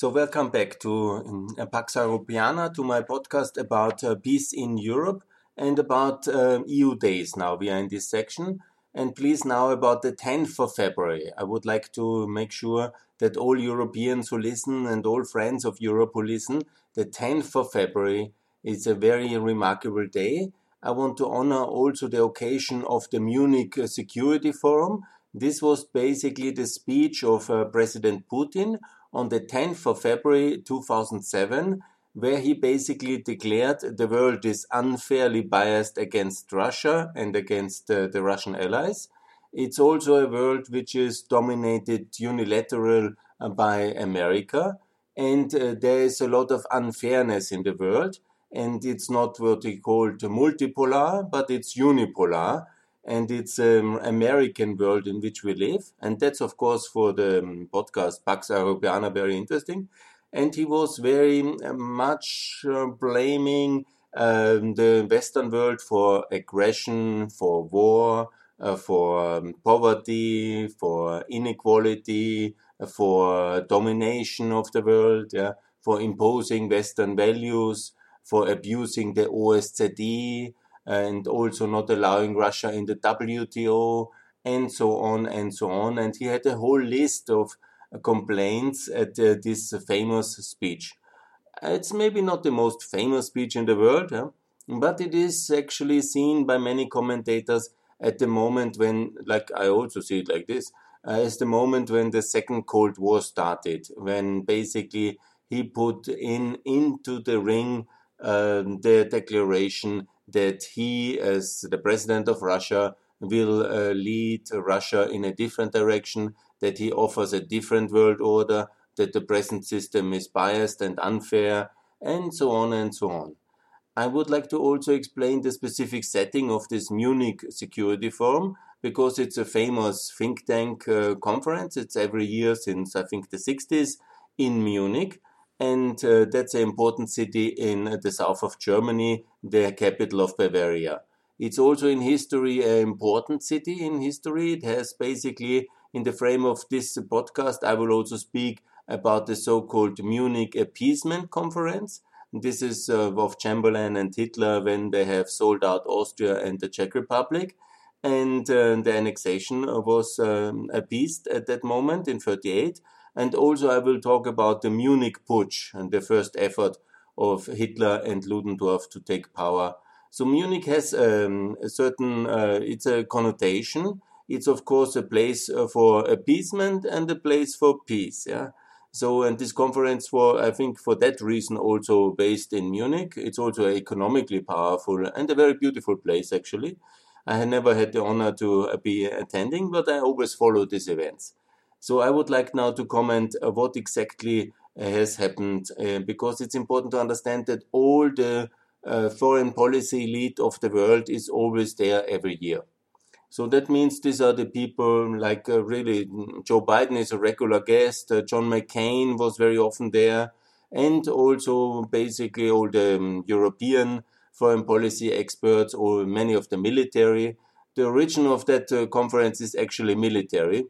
So, welcome back to um, Pax Europiana, to my podcast about uh, peace in Europe and about uh, EU days. Now we are in this section. And please, now about the 10th of February. I would like to make sure that all Europeans who listen and all friends of Europe who listen, the 10th of February is a very remarkable day. I want to honor also the occasion of the Munich Security Forum. This was basically the speech of uh, President Putin on the 10th of February 2007, where he basically declared the world is unfairly biased against Russia and against uh, the Russian allies. It's also a world which is dominated unilateral uh, by America, and uh, there is a lot of unfairness in the world. And it's not what he called multipolar, but it's unipolar and it's an American world in which we live. And that's, of course, for the um, podcast Pax Europiana very interesting. And he was very uh, much uh, blaming um, the Western world for aggression, for war, uh, for um, poverty, for inequality, uh, for domination of the world, yeah, for imposing Western values, for abusing the OSCE, and also not allowing Russia in the WTO and so on and so on. And he had a whole list of uh, complaints at uh, this famous speech. It's maybe not the most famous speech in the world, huh? but it is actually seen by many commentators at the moment when, like I also see it like this, uh, as the moment when the Second Cold War started, when basically he put in into the ring uh, the declaration that he, as the president of Russia, will uh, lead Russia in a different direction, that he offers a different world order, that the present system is biased and unfair, and so on and so on. I would like to also explain the specific setting of this Munich Security Forum because it's a famous think tank uh, conference. It's every year since I think the 60s in Munich and uh, that's an important city in the south of Germany, the capital of Bavaria. It's also in history an important city in history. It has basically, in the frame of this podcast, I will also speak about the so-called Munich Appeasement Conference. This is uh, of Chamberlain and Hitler when they have sold out Austria and the Czech Republic. And uh, the annexation was um, appeased at that moment in 38 and also I will talk about the Munich Putsch and the first effort of Hitler and Ludendorff to take power. So Munich has um, a certain, uh, it's a connotation. It's of course a place uh, for appeasement and a place for peace. Yeah. So, and this conference was, I think, for that reason also based in Munich. It's also economically powerful and a very beautiful place, actually. I had never had the honor to be attending, but I always follow these events. So I would like now to comment uh, what exactly uh, has happened uh, because it's important to understand that all the foreign policy elite of the world is always there every year. So that means these are the people like uh, really Joe Biden is a regular guest. Uh, John McCain was very often there, and also basically all the um, European foreign policy experts or many of the military. The origin of that uh, conference is actually military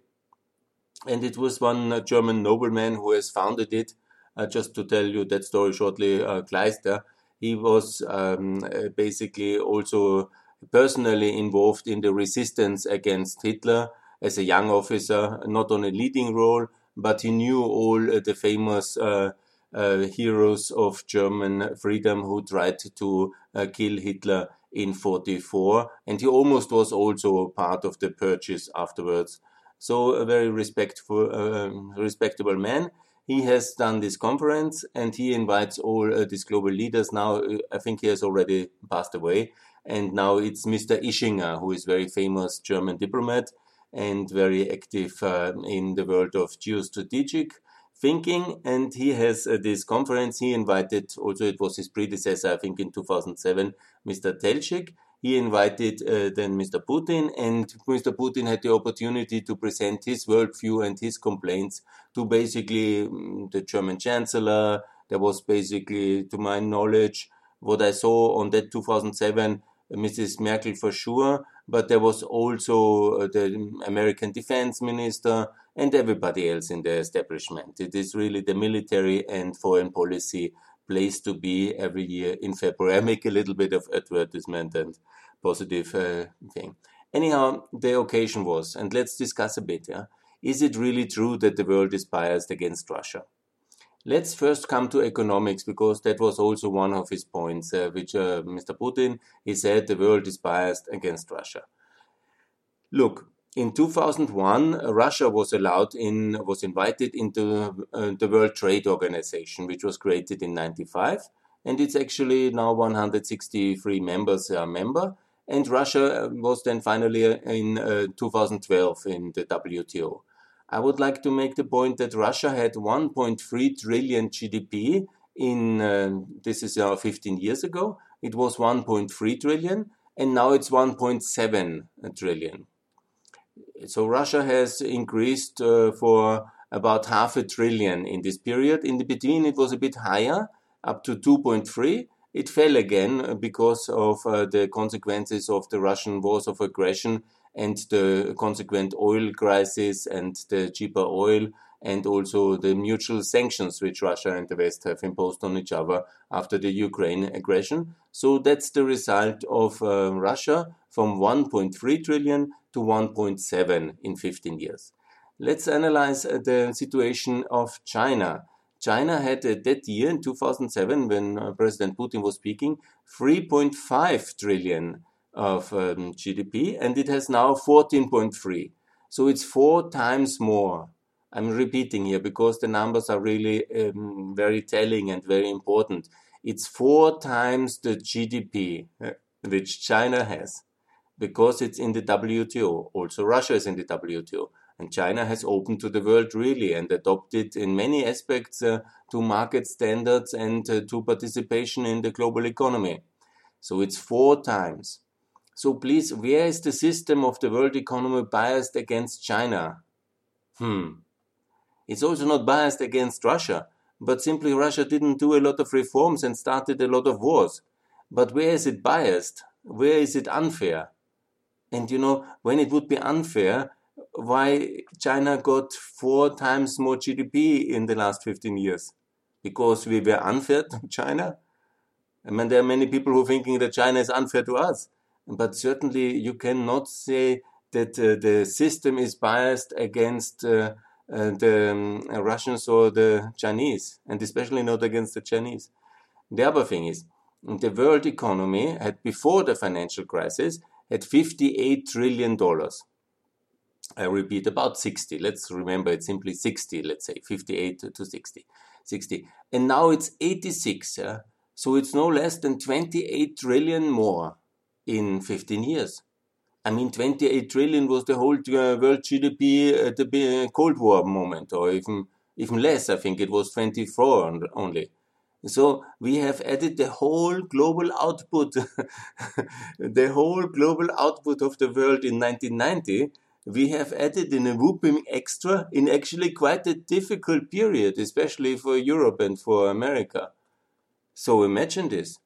and it was one uh, German nobleman who has founded it. Uh, just to tell you that story shortly, uh, Kleister, he was um, uh, basically also personally involved in the resistance against Hitler as a young officer, not on a leading role, but he knew all the famous uh, uh, heroes of German freedom who tried to kill Hitler in 44, and he almost was also part of the purges afterwards. So a very respectful, um, respectable man. He has done this conference and he invites all uh, these global leaders. Now, uh, I think he has already passed away. And now it's Mr. Ischinger, who is very famous German diplomat and very active uh, in the world of geostrategic thinking. And he has uh, this conference. He invited, also it was his predecessor, I think in 2007, Mr. Teltschik he invited uh, then Mr. Putin, and Mr. Putin had the opportunity to present his worldview and his complaints to basically um, the German Chancellor. There was basically, to my knowledge, what I saw on that 2007, Mrs. Merkel for sure, but there was also uh, the American defense minister and everybody else in the establishment. It is really the military and foreign policy place to be every year in February. I make a little bit of advertisement and positive uh, thing. Anyhow, the occasion was, and let's discuss a bit. Yeah, is it really true that the world is biased against Russia? Let's first come to economics because that was also one of his points, uh, which uh, Mr. Putin he said the world is biased against Russia. Look, in 2001, Russia was allowed in was invited into uh, the World Trade Organization, which was created in 95, and it's actually now 163 members are member. And Russia uh, was then finally uh, in uh, 2012 in the WTO. I would like to make the point that Russia had 1.3 trillion GDP in, uh, this is uh, 15 years ago. It was 1.3 trillion and now it's 1.7 trillion. So Russia has increased uh, for about half a trillion in this period. In the beginning, it was a bit higher, up to 2.3. It fell again because of uh, the consequences of the Russian wars of aggression and the consequent oil crisis and the cheaper oil and also the mutual sanctions which Russia and the West have imposed on each other after the Ukraine aggression. So that's the result of uh, Russia from 1.3 trillion to 1.7 in 15 years. Let's analyze uh, the situation of China. China had uh, that year in 2007, when uh, President Putin was speaking, 3.5 trillion of um, GDP, and it has now 14.3. So it's four times more. I'm repeating here because the numbers are really um, very telling and very important. It's four times the GDP uh, which China has because it's in the WTO. Also, Russia is in the WTO. And China has opened to the world really and adopted in many aspects uh, to market standards and uh, to participation in the global economy. So it's four times. So please, where is the system of the world economy biased against China? Hmm. It's also not biased against Russia, but simply Russia didn't do a lot of reforms and started a lot of wars. But where is it biased? Where is it unfair? And you know, when it would be unfair, why China got four times more GDP in the last 15 years? Because we were unfair to China? I mean, there are many people who are thinking that China is unfair to us. But certainly you cannot say that uh, the system is biased against uh, uh, the um, Russians or the Chinese, and especially not against the Chinese. The other thing is, the world economy had before the financial crisis at 58 trillion dollars. I repeat, about 60. Let's remember it's simply 60, let's say 58 to 60. 60. And now it's 86. Uh, so it's no less than 28 trillion more in 15 years. I mean, 28 trillion was the whole uh, world GDP at the Cold War moment, or even even less. I think it was 24 only. So we have added the whole global output, the whole global output of the world in 1990. We have added in a whooping extra in actually quite a difficult period, especially for Europe and for America. So imagine this.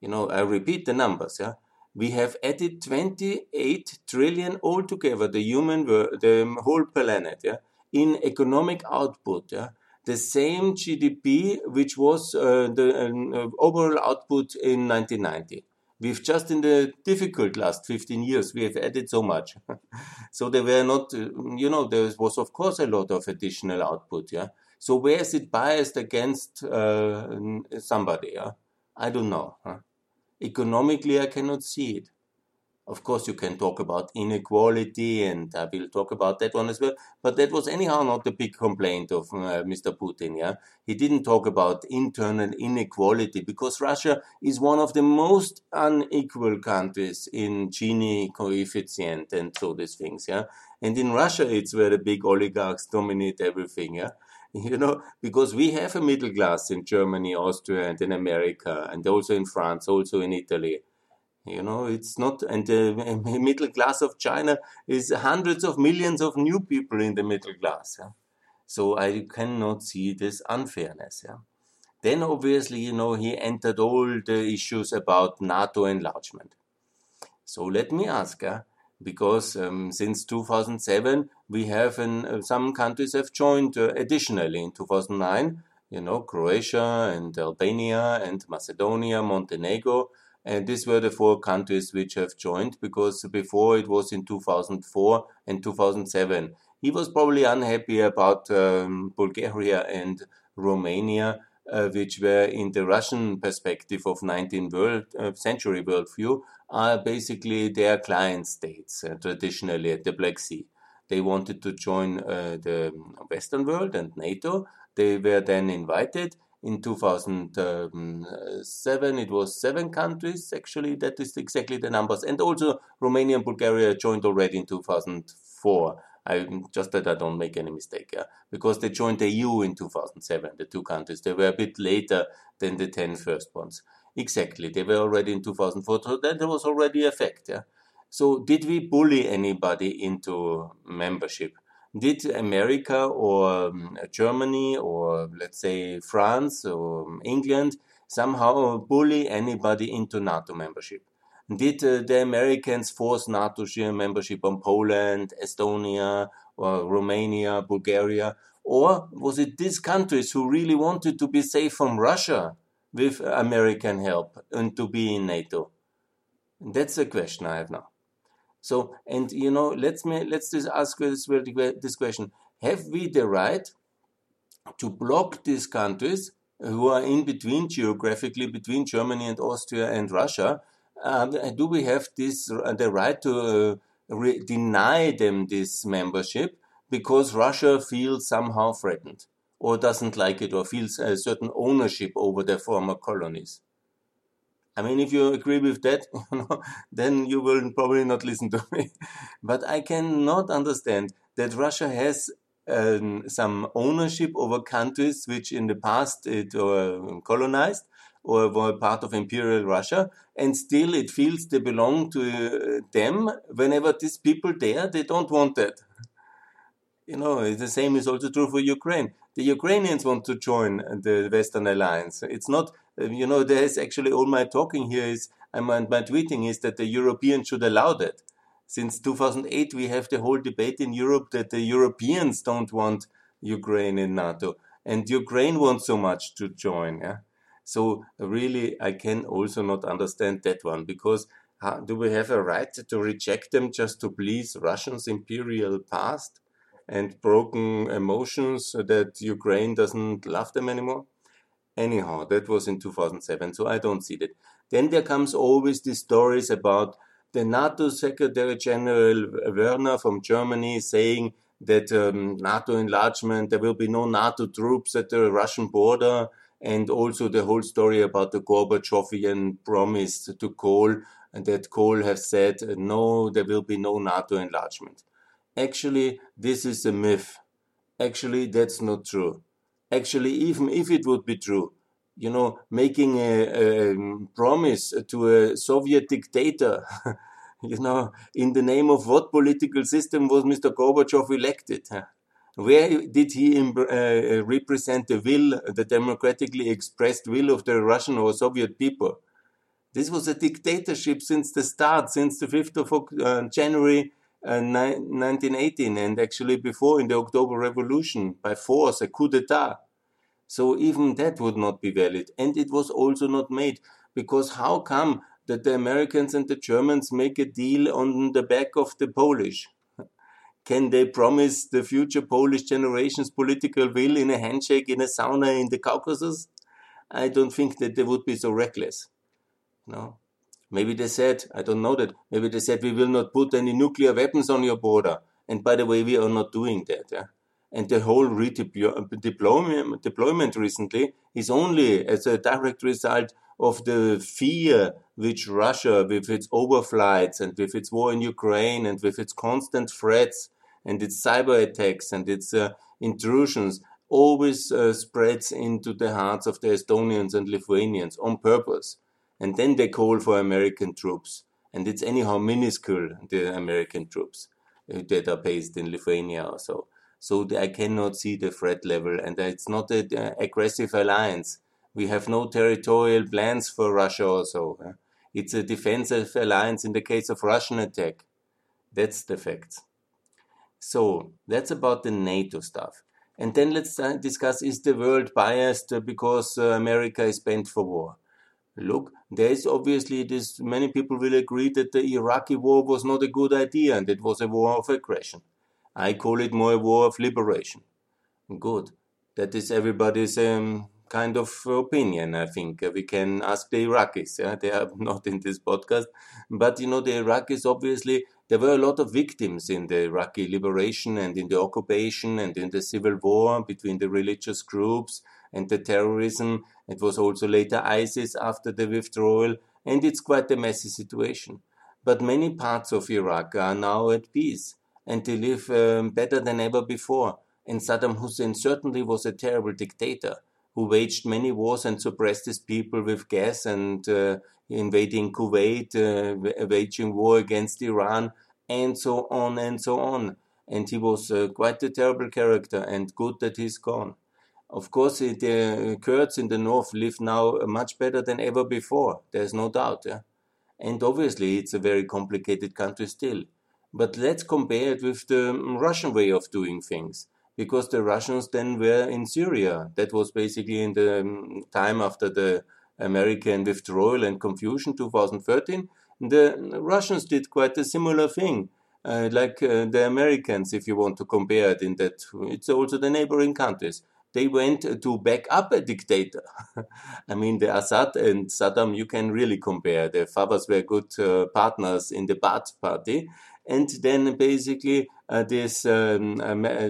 You know, I repeat the numbers, yeah. We have added 28 trillion altogether, the human, the whole planet, yeah, in economic output, yeah the same GDP which was uh, the uh, overall output in 1990. We've just in the difficult last 15 years, we have added so much. so there were not, uh, you know, there was of course a lot of additional output, yeah. So where is it biased against uh, somebody, yeah? I don't know. Huh? Economically, I cannot see it. Of course, you can talk about inequality, and I will talk about that one as well. But that was anyhow not the big complaint of uh, Mr. Putin. Yeah, he didn't talk about internal inequality because Russia is one of the most unequal countries in Gini coefficient and so these things. Yeah, and in Russia, it's where the big oligarchs dominate everything. Yeah, you know, because we have a middle class in Germany, Austria, and in America, and also in France, also in Italy. You know, it's not, and the middle class of China is hundreds of millions of new people in the middle class. Yeah? So I cannot see this unfairness. Yeah? Then obviously, you know, he entered all the issues about NATO enlargement. So let me ask, uh, because um, since 2007 we have uh, some countries have joined uh, additionally in 2009 you know croatia and albania and macedonia montenegro and these were the four countries which have joined because before it was in 2004 and 2007 he was probably unhappy about um, bulgaria and romania uh, which were in the Russian perspective of 19th world, uh, century worldview, are basically their client states uh, traditionally at the Black Sea. They wanted to join uh, the Western world and NATO. They were then invited. In 2007, it was seven countries, actually, that is exactly the numbers. And also, Romania and Bulgaria joined already in 2004. I just that I don't make any mistake, yeah, because they joined the EU in 2007. The two countries they were a bit later than the 10 first ones. Exactly, they were already in 2004. So that was already a fact, yeah. So did we bully anybody into membership? Did America or um, Germany or let's say France or England somehow bully anybody into NATO membership? Did uh, the Americans force NATO membership on Poland, Estonia, or Romania, Bulgaria? Or was it these countries who really wanted to be safe from Russia with American help and to be in NATO? That's the question I have now. So, and you know, let's me let's just ask this, this question: Have we the right to block these countries who are in between geographically between Germany and Austria and Russia uh, do we have this uh, the right to uh, deny them this membership because Russia feels somehow threatened or doesn't like it or feels a certain ownership over their former colonies? I mean, if you agree with that, you know, then you will probably not listen to me. But I cannot understand that Russia has um, some ownership over countries which in the past it uh, colonized or were part of imperial Russia, and still it feels they belong to uh, them. Whenever these people there, they don't want that. You know, the same is also true for Ukraine. The Ukrainians want to join the Western Alliance. It's not, Um, you know, there's actually all my talking here is, and my, my tweeting is that the Europeans should allow that. Since 2008, we have the whole debate in Europe that the Europeans don't want Ukraine in NATO, and Ukraine wants so much to join. Yeah? So really, I can also not understand that one because how, do we have a right to reject them just to please Russia's imperial past and broken emotions that Ukraine doesn't love them anymore? Anyhow, that was in 2007, so I don't see that. Then there comes always these stories about the NATO Secretary General Wörner from Germany saying that um, NATO enlargement, there will be no NATO troops at the Russian border, and also the whole story about the Gorbachevian promise to Kohl, and that Kohl has said, no, there will be no NATO enlargement. Actually, this is a myth. Actually, that's not true. Actually, even if it would be true, you know, making a, a promise to a Soviet dictator, you know, in the name of what political system was Mr. Gorbachev elected? Where did he uh, uh, represent the will, the democratically expressed will of the Russian or Soviet people? This was a dictatorship since the start, since the 5th of uh, January uh, 1918, and actually before in the October Revolution by force, a coup d'etat. So even that would not be valid. And it was also not made because how come that the Americans and the Germans make a deal on the back of the Polish? Can they promise the future Polish generation's political will in a handshake in a sauna in the Caucasus? I don't think that they would be so reckless. No. Maybe they said, I don't know that, maybe they said we will not put any nuclear weapons on your border. And by the way, we are not doing that. Yeah? And the whole redeployment deployment recently is only as a direct result of the fear which Russia, with its overflights and with its war in Ukraine and with its constant threats and its cyber attacks and its uh, intrusions always uh, spreads into the hearts of the Estonians and Lithuanians on purpose. And then they call for American troops. And it's anyhow minuscule, the American troops uh, that are based in Lithuania or so. So I cannot see the threat level, and it's not an uh, aggressive alliance. We have no territorial plans for Russia also. It's a defensive alliance in the case of Russian attack. That's the facts. So that's about the NATO stuff. And then let's uh, discuss is the world biased because America is bent for war? Look, there is obviously this, many people will agree that the Iraqi war was not a good idea and it was a war of aggression. I call it more a war of liberation. Good. That is everybody's um, kind of opinion, I think. We can ask the Iraqis. Yeah? They are not in this podcast. But, you know, the Iraqis obviously there were a lot of victims in the Iraqi liberation and in the occupation and in the civil war between the religious groups and the terrorism. It was also later ISIS after the withdrawal, and it's quite a messy situation. But many parts of Iraq are now at peace, and they live um, better than ever before. And Saddam Hussein certainly was a terrible dictator who waged many wars and suppressed his people with gas and uh, invading Kuwait, uh, waging war against Iran, and so on and so on. And he was uh, quite a terrible character, and good that he's gone. Of course, the Kurds in the north live now much better than ever before. There's no doubt. Yeah? And obviously, it's a very complicated country still. But let's compare it with the Russian way of doing things. Because the Russians then were in Syria. That was basically in the um, time after the American withdrawal and confusion 2013, the Russians did quite a similar thing. Uh, like uh, the Americans, if you want to compare it, in that it's also the neighboring countries. They went to back up a dictator. I mean, the Assad and Saddam, you can really compare. Their fathers were good uh, partners in the Baath party. And then basically, uh, this um,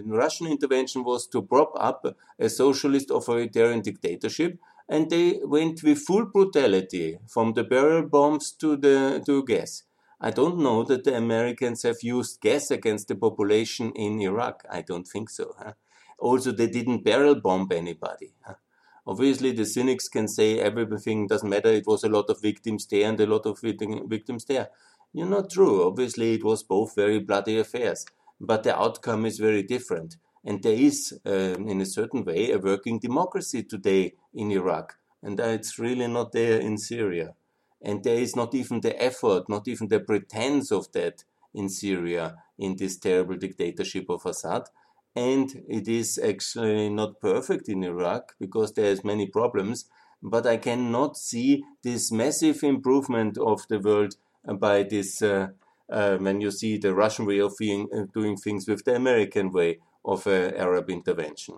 Russian intervention was to prop up a socialist authoritarian dictatorship and they went with full brutality from the barrel bombs to the to gas. I don't know that the Americans have used gas against the population in Iraq. I don't think so. Huh? Also, they didn't barrel bomb anybody. Obviously, the cynics can say everything doesn't matter. It was a lot of victims there and a lot of victims there. You're not true. Obviously, it was both very bloody affairs, but the outcome is very different. And there is, uh, in a certain way, a working democracy today in Iraq. And it's really not there in Syria. And there is not even the effort, not even the pretense of that in Syria, in this terrible dictatorship of Assad. And it is actually not perfect in Iraq because there's many problems. But I cannot see this massive improvement of the world by this uh, uh, when you see the Russian way of being, uh, doing things with the American way of an Arab intervention.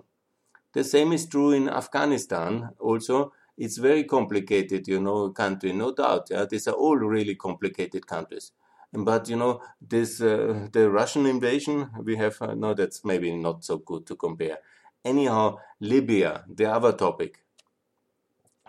The same is true in Afghanistan also. It's very complicated, you know, country, no doubt. Yeah? These are all really complicated countries. But you know, this uh, the Russian invasion we have uh, no, that's maybe not so good to compare. Anyhow, Libya, the other topic,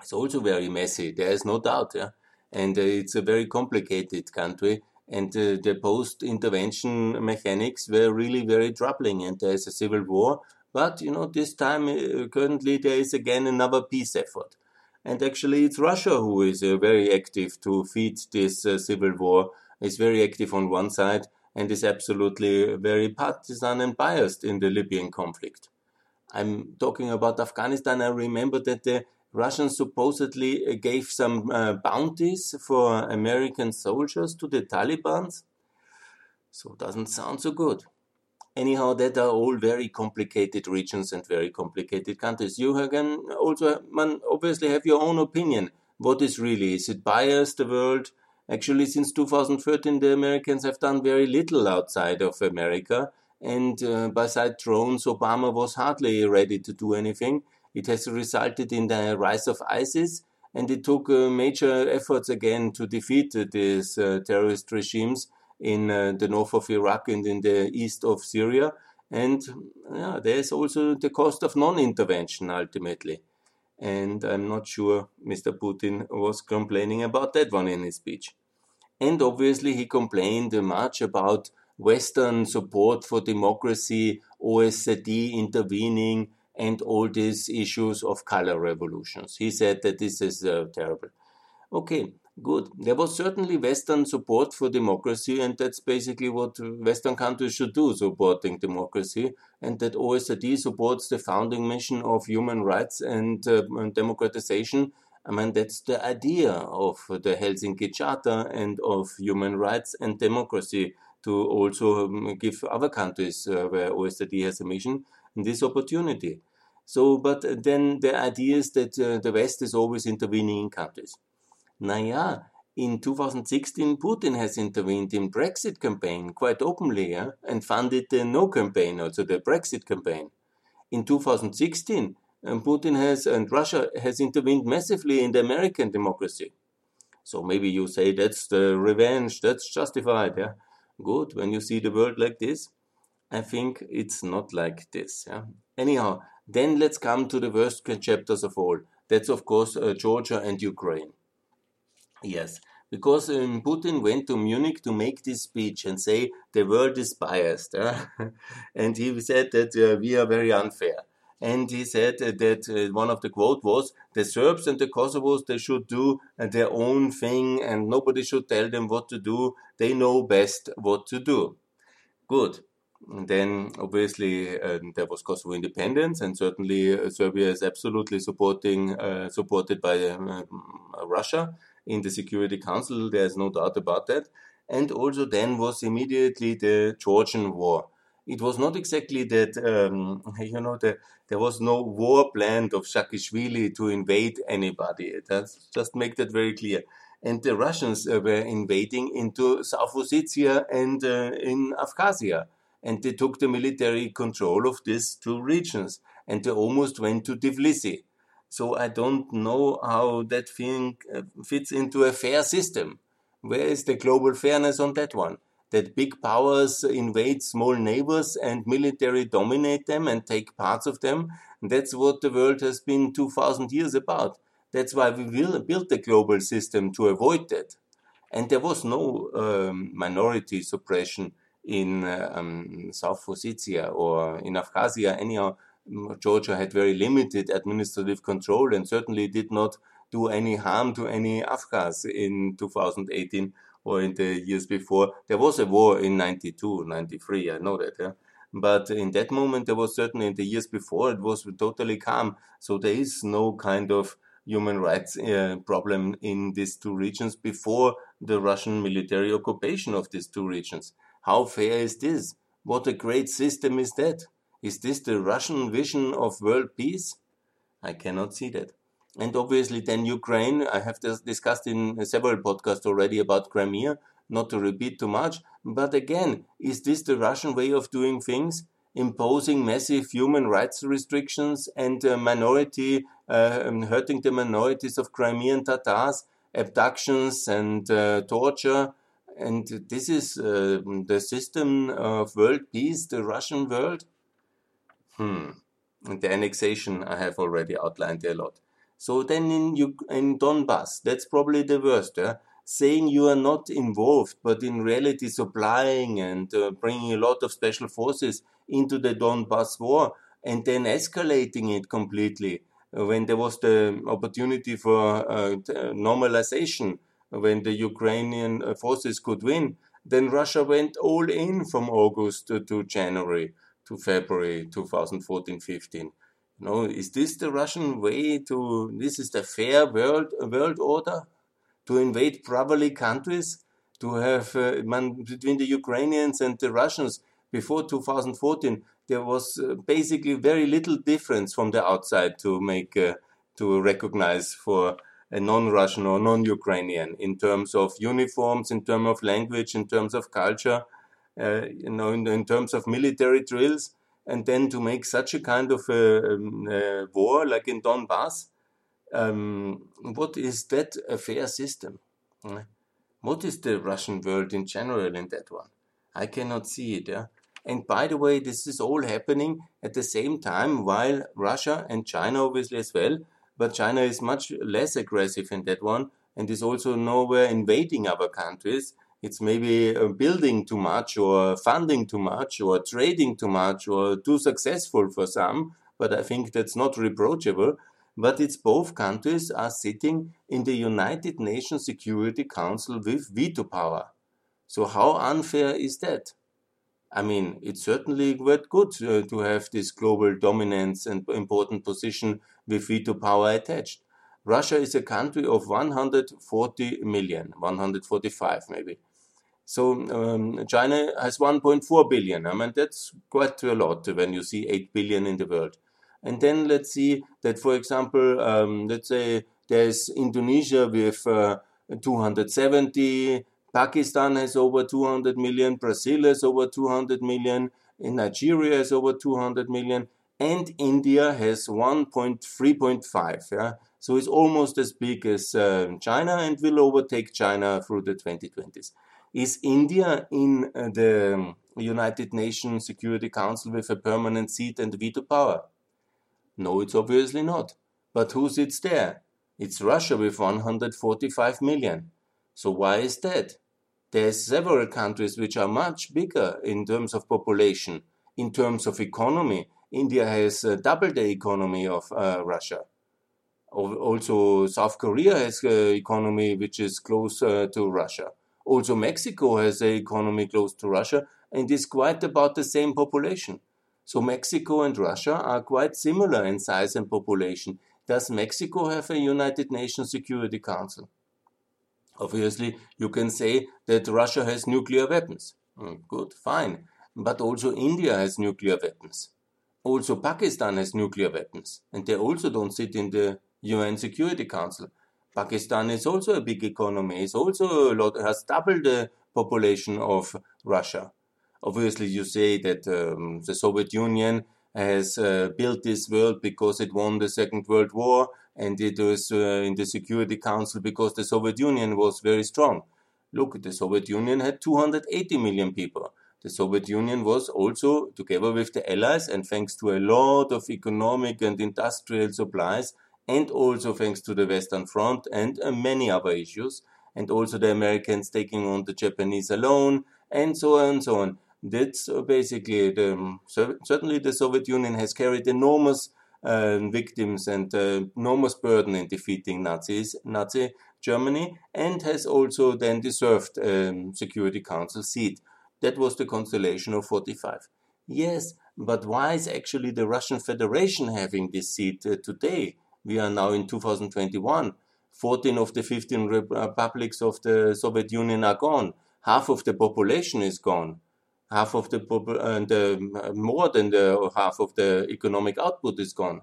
it's also very messy. There is no doubt, yeah, and uh, it's a very complicated country and uh, the post-intervention mechanics were really very troubling and there is a civil war but you know this time uh, currently there is again another peace effort and actually it's russia who is uh, very active to feed this uh, civil war is very active on one side and is absolutely very partisan and biased in the libyan conflict i'm talking about afghanistan i remember that the Russians supposedly uh, gave some uh, bounties for American soldiers to the Taliban. So it doesn't sound so good. Anyhow, that are all very complicated regions and very complicated countries. You can also man, obviously have your own opinion. What is really? Is it biased, the world? Actually, since 2013, the Americans have done very little outside of America. And uh, beside drones, Obama was hardly ready to do anything. It has resulted in the rise of ISIS, and it took uh, major efforts again to defeat uh, these uh, terrorist regimes in uh, the north of Iraq and in the east of Syria. And yeah, there's also the cost of non-intervention ultimately. And I'm not sure Mr. Putin was complaining about that one in his speech. And obviously, he complained much about Western support for democracy, OSCE intervening, and all these issues of color revolutions. He said that this is uh, terrible. Okay, good. There was certainly Western support for democracy, and that's basically what Western countries should do, supporting democracy, and that OSCE supports the founding mission of human rights and, uh, and democratization. I mean, that's the idea of the Helsinki Charter and of human rights and democracy to also um, give other countries uh, where OECD has a mission this opportunity. So, but then the idea is that uh, the West is always intervening in countries. Naja, in 2016, Putin has intervened in Brexit campaign quite openly yeah, and funded the No campaign, also the Brexit campaign. In 2016, um, Putin has and Russia has intervened massively in the American democracy. So maybe you say that's the revenge, that's justified. Yeah, good. When you see the world like this, I think it's not like this. Yeah. Anyhow, then let's come to the worst chapters of all. That's of course uh, Georgia and Ukraine. Yes, because um, Putin went to Munich to make this speech and say the world is biased, and he said that uh, we are very unfair. And he said that uh, one of the quote was the Serbs and the Kosovos they should do uh, their own thing and nobody should tell them what to do. They know best what to do. Good. And then obviously uh, there was Kosovo independence, and certainly uh, Serbia is absolutely supporting uh, supported by um, Russia in the Security Council. There is no doubt about that. And also then was immediately the Georgian War. It was not exactly that um, you know the, there was no war planned of Saakashvili to invade anybody. That's just make that very clear and the Russians uh, were invading into South Ossetia and uh, in Abkhazia and they took the military control of these two regions and they almost went to Tbilisi. So I don't know how that thing uh, fits into a fair system. Where is the global fairness on that one? That big powers invade small neighbors and military dominate them and take parts of them. That's what the world has been 2000 years about. That's why we will build the global system to avoid that. And there was no um, minority suppression in um, South Ossetia or in Abkhazia, anyhow, Georgia had very limited administrative control and certainly did not do any harm to any Afghans in 2018 or in the years before. There was a war in 92, 93, I know that. Yeah? But in that moment, there was certainly in the years before, it was totally calm. So there is no kind of human rights uh, problem in these two regions before the Russian military occupation of these two regions. How fair is this? What a great system is that? Is this the Russian vision of world peace? I cannot see that. And obviously, then Ukraine, I have discussed in several podcasts already about Crimea, not to repeat too much. But again, is this the Russian way of doing things? Imposing massive human rights restrictions and uh, minority, uh, um, hurting the minorities of Crimean Tatars, abductions and uh, torture, and this is uh, the system of world peace, the Russian world. Hmm. And the annexation I have already outlined a lot. So then in in Donbass, that's probably the worst. Yeah? Saying you are not involved, but in reality supplying and uh, bringing a lot of special forces into the Donbass war and then escalating it completely when there was the opportunity for uh, normalization when the Ukrainian uh, forces could win, then Russia went all in from August to January to February 2014-15. You know, is this the Russian way to? This is the fair world world order to invade brotherly countries, to have uh, man, between the Ukrainians and the Russians before 2014. There was uh, basically very little difference from the outside to make uh, to recognize for a non-Russian or non-Ukrainian in terms of uniforms, in terms of language, in terms of culture, you know, in, in, terms of military drills, and then to make such a kind of a, um, a war like in Donbass, um, what is that a fair system? What is the Russian world in general in that one? I cannot see it. Yeah? And by the way, this is all happening at the same time while Russia and China, obviously as well, but China is much less aggressive in that one and is also nowhere invading other countries. It's maybe uh, building too much or funding too much or trading too much or too successful for some, but I think that's not reproachable. But it's both countries are sitting in the United Nations Security Council with veto power. So how unfair is that? I mean, it's certainly quite good uh, to have this global dominance and important position with veto power attached. Russia is a country of 140 million, 145 maybe. So um, China has 1.4 billion. I mean, that's quite a lot when you see 8 billion in the world. And then let's see that, for example, um, let's say there's Indonesia with uh, 270, Pakistan has over 200 million, Brazil has over 200 million, Nigeria has over 200 million, and India has 1.3.5. Yeah? So it's almost as big as uh, China and will overtake China through the 2020s. Is India in uh, the United Nations Security Council with a permanent seat and veto power? No, it's obviously not. But who sits there? It's Russia with 145 million. So why is that? There's several countries which are much bigger in terms of population, in terms of economy. India has uh, double the economy of uh, Russia. Also, South Korea has an economy which is close uh, to Russia. Also, Mexico has an economy close to Russia and is quite about the same population. So, Mexico and Russia are quite similar in size and population. Does Mexico have a United Nations Security Council? Obviously, you can say that Russia has nuclear weapons. Mm, good, fine. But also India has nuclear weapons. Also Pakistan has nuclear weapons. And they also don't sit in the UN Security Council. Pakistan is also a big economy. It's also a lot, has double the population of Russia. Obviously, you say that um, the Soviet Union has uh, built this world because it won the Second World War, and it was uh, in the Security Council because the Soviet Union was very strong. Look, the Soviet Union had 280 million people. The Soviet Union was also, together with the Allies, and thanks to a lot of economic and industrial supplies, and also thanks to the Western Front and uh, many other issues, and also the Americans taking on the Japanese alone, and so on and so on. That's uh, basically the, um, certainly the Soviet Union has carried enormous uh, victims and uh, enormous burden in defeating Nazis, Nazi Germany, and has also then deserved a um, Security Council seat. That was the constellation of 45. Yes, but why is actually the Russian Federation having this seat uh, today? We are now in 2021. 14 of the 15 republics of the Soviet Union are gone. Half of the population is gone. Half of the and uh, more than the half of the economic output is gone.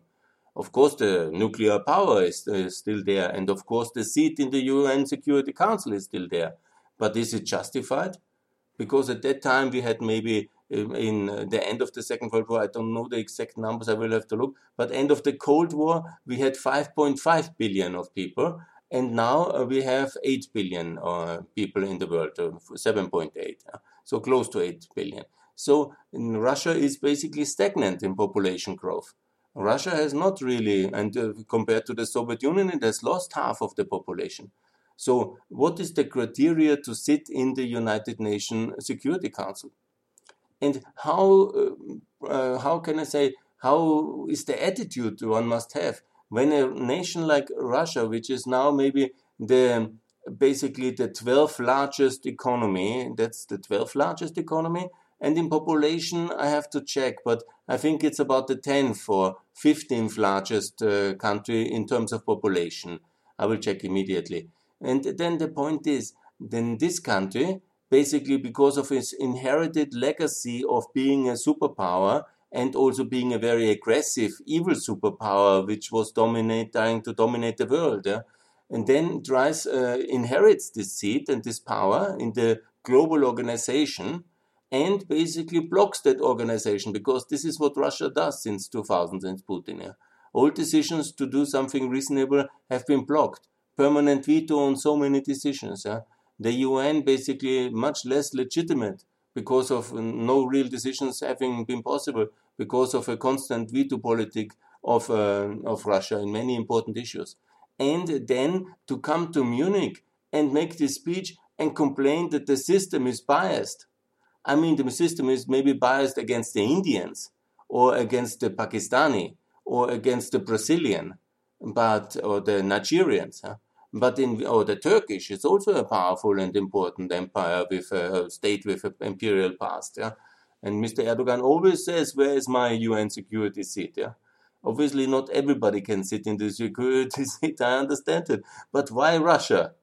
Of course, the nuclear power is, uh, still there, and of course, the seat in the UN Security Council is still there. But is it justified? Because at that time we had maybe in the end of the Second World War, I don't know the exact numbers, I will have to look, but end of the Cold War, we had 5.5 billion of people, and now uh, we have 8 billion uh, people in the world, uh, 7.8, so close to 8 billion. So Russia is basically stagnant in population growth. Russia has not really, and uh, compared to the Soviet Union, it has lost half of the population. So, what is the criteria to sit in the United Nations Security Council? And how uh, uh, how can I say how is the attitude one must have when a nation like Russia, which is now maybe the basically the 12th largest economy, that's the 12th largest economy, and in population I have to check, but I think it's about the 10th or 15th largest uh, country in terms of population. I will check immediately. And then the point is, then this country basically because of his inherited legacy of being a superpower and also being a very aggressive, evil superpower, which was dominate, trying to dominate the world. Yeah? And then tries, uh, inherits this seat and this power in the global organization and basically blocks that organization because this is what Russia does since 2000 since Putin. Yeah? All decisions to do something reasonable have been blocked. Permanent veto on so many decisions. Yeah? The UN basically much less legitimate because of no real decisions having been possible because of a constant veto politic of, uh, of Russia in many important issues. And then to come to Munich and make this speech and complain that the system is biased. I mean, the system is maybe biased against the Indians or against the Pakistani or against the Brazilian, but or the Nigerians. Huh? But in oh, the Turkish is also a powerful and important empire with a state with an imperial past. Yeah, and Mr. Erdogan always says, "Where is my UN security seat?" Yeah, Obviously, not everybody can sit in the security seat. I understand it. But why Russia?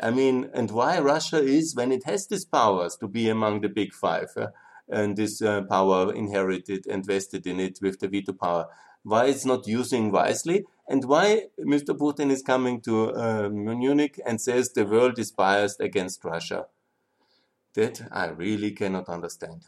I mean, and why Russia is when it has these powers to be among the big five uh, and this uh, power inherited and vested in it with the veto power. Why it's not using wisely and why Mr. Putin is coming to uh, Munich and says the world is biased against Russia. That I really cannot understand.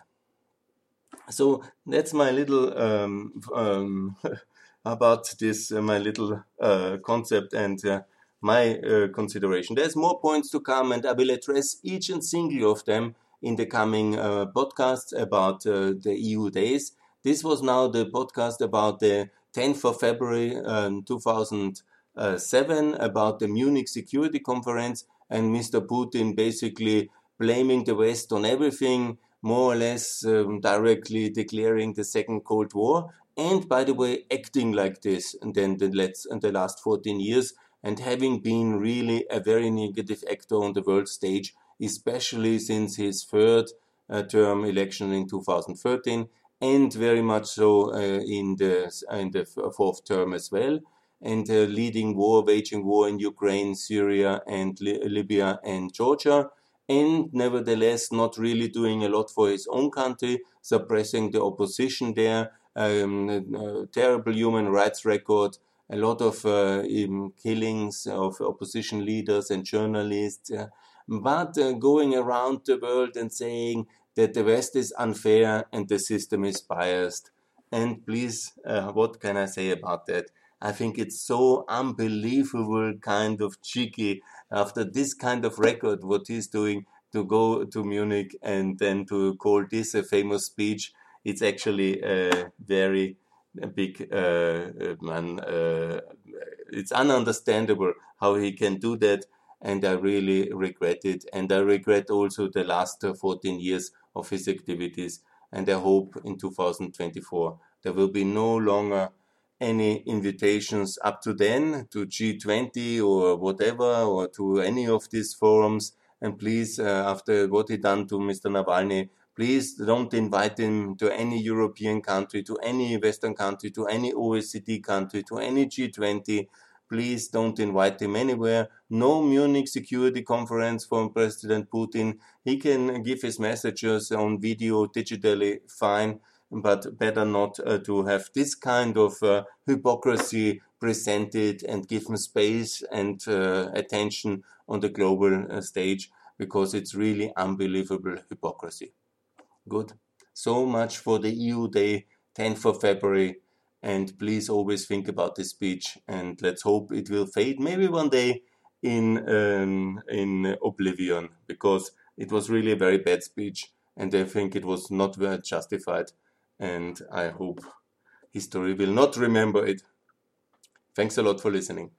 So that's my little um, um, about this, uh, my little uh, concept and uh, my uh, consideration. There's more points to come, and I will address each and single of them in the coming uh, podcasts about the EU days. This was now the podcast about the 10th of February um, 2007 about the Munich Security Conference and Mr. Putin basically blaming the West on everything, more or less um, directly declaring the Second Cold War, and by the way, acting like this and then the, the last 14 years, and having been really a very negative actor on the world stage, especially since his third uh, term election in 2013, and very much so uh, in the in the fourth term as well, and uh, leading war, waging war in Ukraine, Syria, and Li Libya and Georgia and nevertheless not really doing a lot for his own country, suppressing the opposition there, um, terrible human rights record, a lot of uh, killings of opposition leaders and journalists, uh, but uh, going around the world and saying that the West is unfair and the system is biased. And please, uh, what can I say about that? I think it's so unbelievable, kind of cheeky after this kind of record, what he's doing to go to Munich and then to call this a famous speech. It's actually a very big uh, man. Uh, it's ununderstandable how he can do that, and I really regret it. And I regret also the last 14 years of his activities. And I hope in 2024 there will be no longer any invitations up to then to G20 or whatever or to any of these forums. And please, uh, after what he done to Mr. Navalny, please don't invite him to any European country, to any Western country, to any OECD country, to any G20. Please don't invite him anywhere. No Munich Security Conference from President Putin. He can give his messages on video digitally, fine but better not uh, to have this kind of uh, hypocrisy presented and given space and uh, attention on the global uh, stage because it's really unbelievable hypocrisy. Good. So much for the EU Day, 10th of February. And please always think about this speech and let's hope it will fade maybe one day in um, in oblivion because it was really a very bad speech and I think it was not very justified and I hope history will not remember it. Thanks a lot for listening.